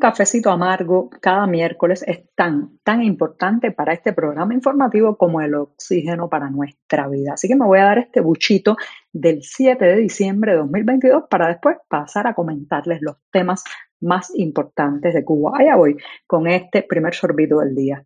cafecito amargo cada miércoles es tan, tan importante para este programa informativo como el oxígeno para nuestra vida. Así que me voy a dar este buchito del 7 de diciembre de 2022 para después pasar a comentarles los temas más importantes de Cuba. Allá voy con este primer sorbito del día.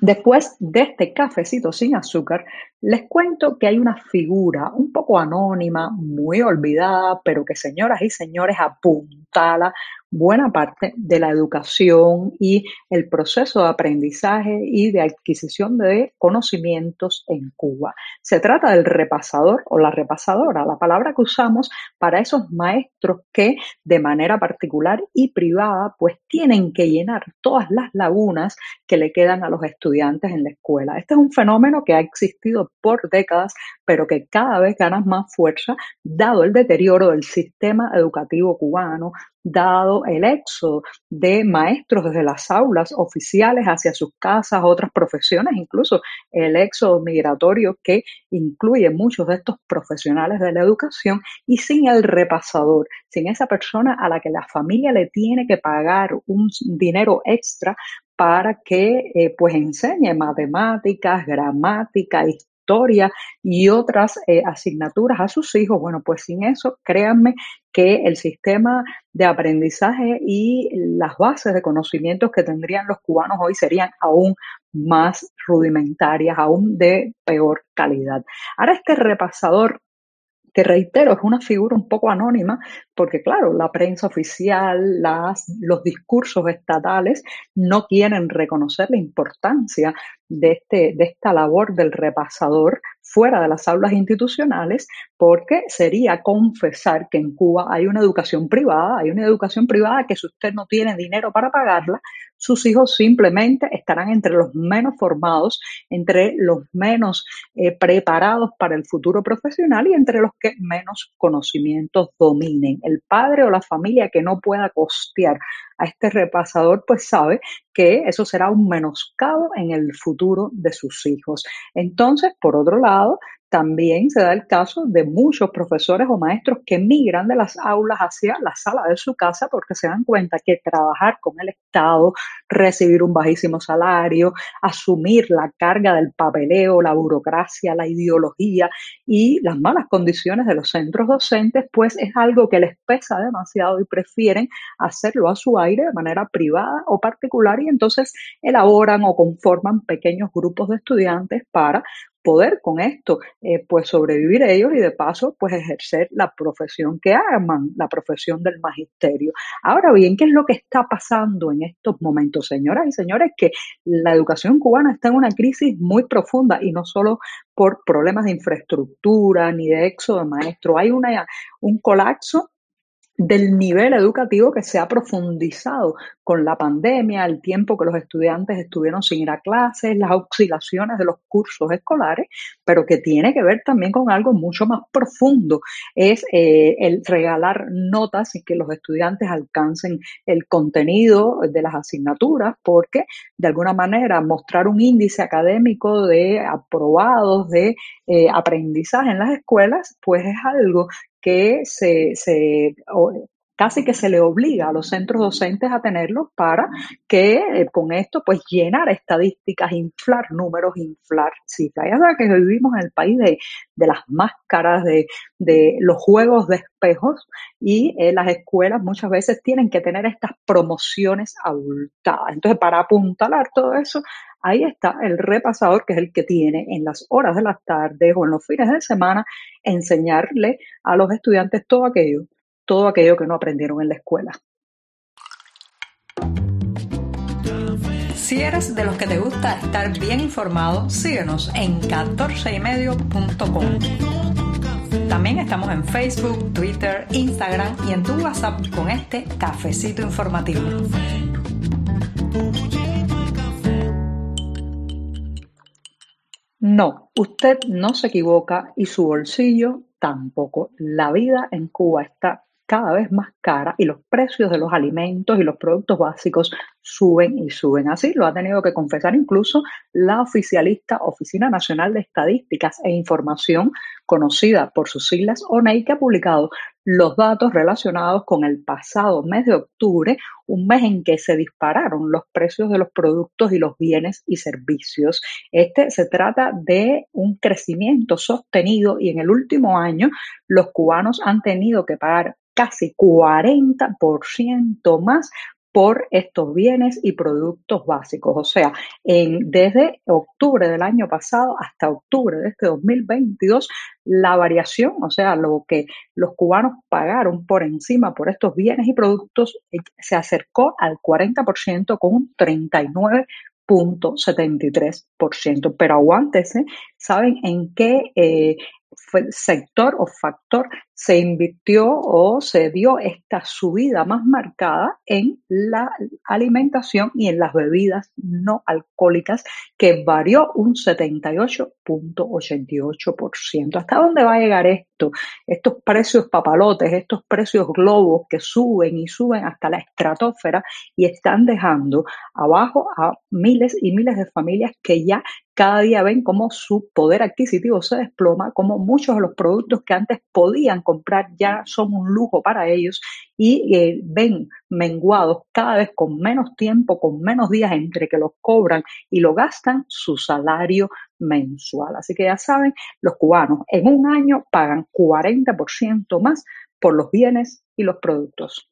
Después de este cafecito sin azúcar, les cuento que hay una figura un poco anónima, muy olvidada, pero que señoras y señores apuntala buena parte de la educación y el proceso de aprendizaje y de adquisición de conocimientos en Cuba. Se trata del repasador o la repasadora, la palabra que usamos para esos maestros que de manera particular y privada pues tienen que llenar todas las lagunas que le quedan a los estudiantes en la escuela. Este es un fenómeno que ha existido por décadas, pero que cada vez gana más fuerza dado el deterioro del sistema educativo cubano, dado el éxodo de maestros desde las aulas oficiales hacia sus casas, otras profesiones, incluso el éxodo migratorio que incluye muchos de estos profesionales de la educación y sin el repasador, sin esa persona a la que la familia le tiene que pagar un dinero extra para que eh, pues enseñe matemáticas, gramática, historia y otras eh, asignaturas a sus hijos. Bueno, pues sin eso, créanme que el sistema de aprendizaje y las bases de conocimientos que tendrían los cubanos hoy serían aún más rudimentarias, aún de peor calidad. Ahora este repasador que reitero, es una figura un poco anónima, porque claro, la prensa oficial, las, los discursos estatales no quieren reconocer la importancia de, este, de esta labor del repasador fuera de las aulas institucionales, porque sería confesar que en Cuba hay una educación privada, hay una educación privada que si usted no tiene dinero para pagarla, sus hijos simplemente estarán entre los menos formados, entre los menos eh, preparados para el futuro profesional y entre los que menos conocimientos dominen. El padre o la familia que no pueda costear a este repasador, pues sabe que eso será un menoscabo en el futuro de sus hijos. Entonces, por otro lado, well. También se da el caso de muchos profesores o maestros que migran de las aulas hacia la sala de su casa porque se dan cuenta que trabajar con el Estado, recibir un bajísimo salario, asumir la carga del papeleo, la burocracia, la ideología y las malas condiciones de los centros docentes, pues es algo que les pesa demasiado y prefieren hacerlo a su aire de manera privada o particular y entonces elaboran o conforman pequeños grupos de estudiantes para poder con esto eh, pues sobrevivir ellos y de paso pues ejercer la profesión que aman, la profesión del magisterio. Ahora bien, ¿qué es lo que está pasando en estos momentos, señoras y señores? Que la educación cubana está en una crisis muy profunda y no solo por problemas de infraestructura ni de éxodo de maestros, hay una, un colapso del nivel educativo que se ha profundizado con la pandemia, el tiempo que los estudiantes estuvieron sin ir a clases, las oscilaciones de los cursos escolares, pero que tiene que ver también con algo mucho más profundo, es eh, el regalar notas y que los estudiantes alcancen el contenido de las asignaturas, porque de alguna manera mostrar un índice académico de aprobados de eh, aprendizaje en las escuelas, pues es algo que se, se casi que se le obliga a los centros docentes a tenerlos para que eh, con esto pues llenar estadísticas, inflar números, inflar cifras. Ya sabes que vivimos en el país de, de las máscaras, de, de, los juegos de espejos y eh, las escuelas muchas veces tienen que tener estas promociones abultadas. Entonces, para apuntalar todo eso, ahí está el repasador, que es el que tiene en las horas de las tardes o en los fines de semana enseñarle a los estudiantes todo aquello, todo aquello que no aprendieron en la escuela. Si eres de los que te gusta estar bien informado, síguenos en 14ymedio.com. También estamos en Facebook, Twitter, Instagram y en tu WhatsApp con este cafecito informativo. No, usted no se equivoca y su bolsillo tampoco. La vida en Cuba está cada vez más cara y los precios de los alimentos y los productos básicos suben y suben. Así lo ha tenido que confesar incluso la oficialista Oficina Nacional de Estadísticas e Información, conocida por sus siglas ONEI, que ha publicado los datos relacionados con el pasado mes de octubre, un mes en que se dispararon los precios de los productos y los bienes y servicios. Este se trata de un crecimiento sostenido y en el último año los cubanos han tenido que pagar casi 40% más por estos bienes y productos básicos. O sea, en, desde octubre del año pasado hasta octubre de este 2022, la variación, o sea, lo que los cubanos pagaron por encima por estos bienes y productos, eh, se acercó al 40% con un 39.73%. Pero aguántese, ¿saben en qué eh, sector o factor se invirtió o se dio esta subida más marcada en la alimentación y en las bebidas no alcohólicas, que varió un 78.88%. ¿Hasta dónde va a llegar esto? Estos precios papalotes, estos precios globos que suben y suben hasta la estratosfera y están dejando abajo a miles y miles de familias que ya cada día ven cómo su poder adquisitivo se desploma, como muchos de los productos que antes podían comprar ya son un lujo para ellos y eh, ven menguados cada vez con menos tiempo, con menos días entre que los cobran y lo gastan su salario mensual. Así que ya saben, los cubanos en un año pagan 40% más por los bienes y los productos.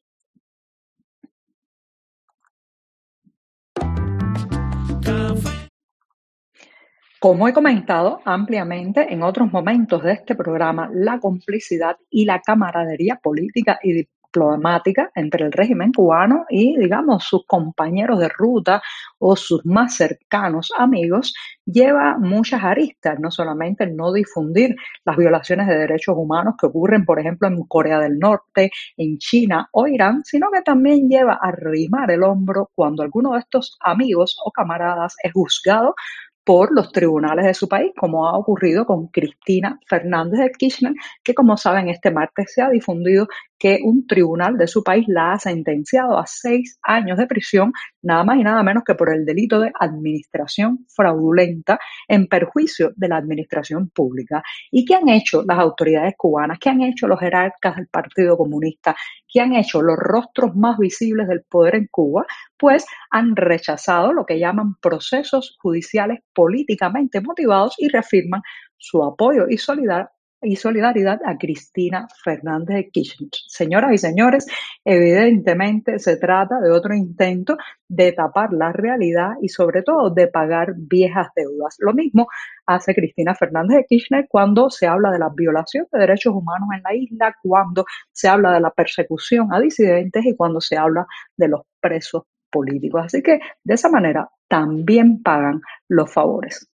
Como he comentado ampliamente en otros momentos de este programa, la complicidad y la camaradería política y diplomática entre el régimen cubano y, digamos, sus compañeros de ruta o sus más cercanos amigos lleva muchas aristas, no solamente el no difundir las violaciones de derechos humanos que ocurren, por ejemplo, en Corea del Norte, en China o Irán, sino que también lleva a arrimar el hombro cuando alguno de estos amigos o camaradas es juzgado por los tribunales de su país, como ha ocurrido con Cristina Fernández de Kirchner, que como saben este martes se ha difundido que un tribunal de su país la ha sentenciado a seis años de prisión, nada más y nada menos que por el delito de administración fraudulenta en perjuicio de la administración pública. ¿Y qué han hecho las autoridades cubanas? ¿Qué han hecho los jerarcas del Partido Comunista? ¿Qué han hecho los rostros más visibles del poder en Cuba? Pues han rechazado lo que llaman procesos judiciales políticamente motivados y reafirman su apoyo y solidaridad y solidaridad a Cristina Fernández de Kirchner. Señoras y señores, evidentemente se trata de otro intento de tapar la realidad y sobre todo de pagar viejas deudas. Lo mismo hace Cristina Fernández de Kirchner cuando se habla de la violación de derechos humanos en la isla, cuando se habla de la persecución a disidentes y cuando se habla de los presos políticos. Así que de esa manera también pagan los favores.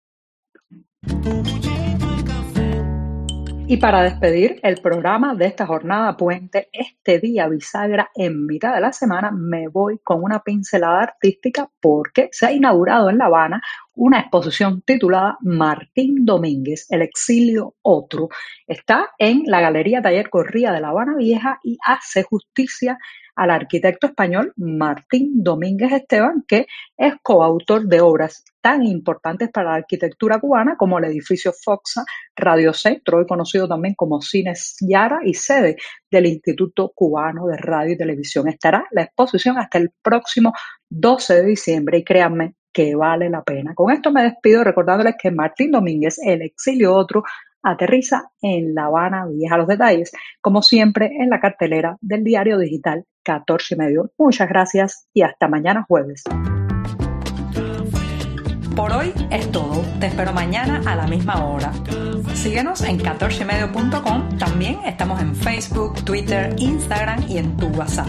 Y para despedir el programa de esta jornada puente, este día bisagra en mitad de la semana, me voy con una pincelada artística porque se ha inaugurado en La Habana una exposición titulada Martín Domínguez, el exilio otro. Está en la Galería Taller Corría de La Habana Vieja y hace justicia al arquitecto español Martín Domínguez Esteban, que es coautor de obras tan importantes para la arquitectura cubana como el edificio Foxa, Radio Centro, hoy conocido también como Cines Yara y sede del Instituto Cubano de Radio y Televisión. Estará la exposición hasta el próximo 12 de diciembre y créanme que vale la pena. Con esto me despido recordándoles que Martín Domínguez, el exilio otro, aterriza en La Habana Vieja. Los detalles, como siempre, en la cartelera del diario digital 14 y medio. Muchas gracias y hasta mañana jueves. Por hoy es todo. Te espero mañana a la misma hora. Síguenos en 14medio.com. También estamos en Facebook, Twitter, Instagram y en tu WhatsApp.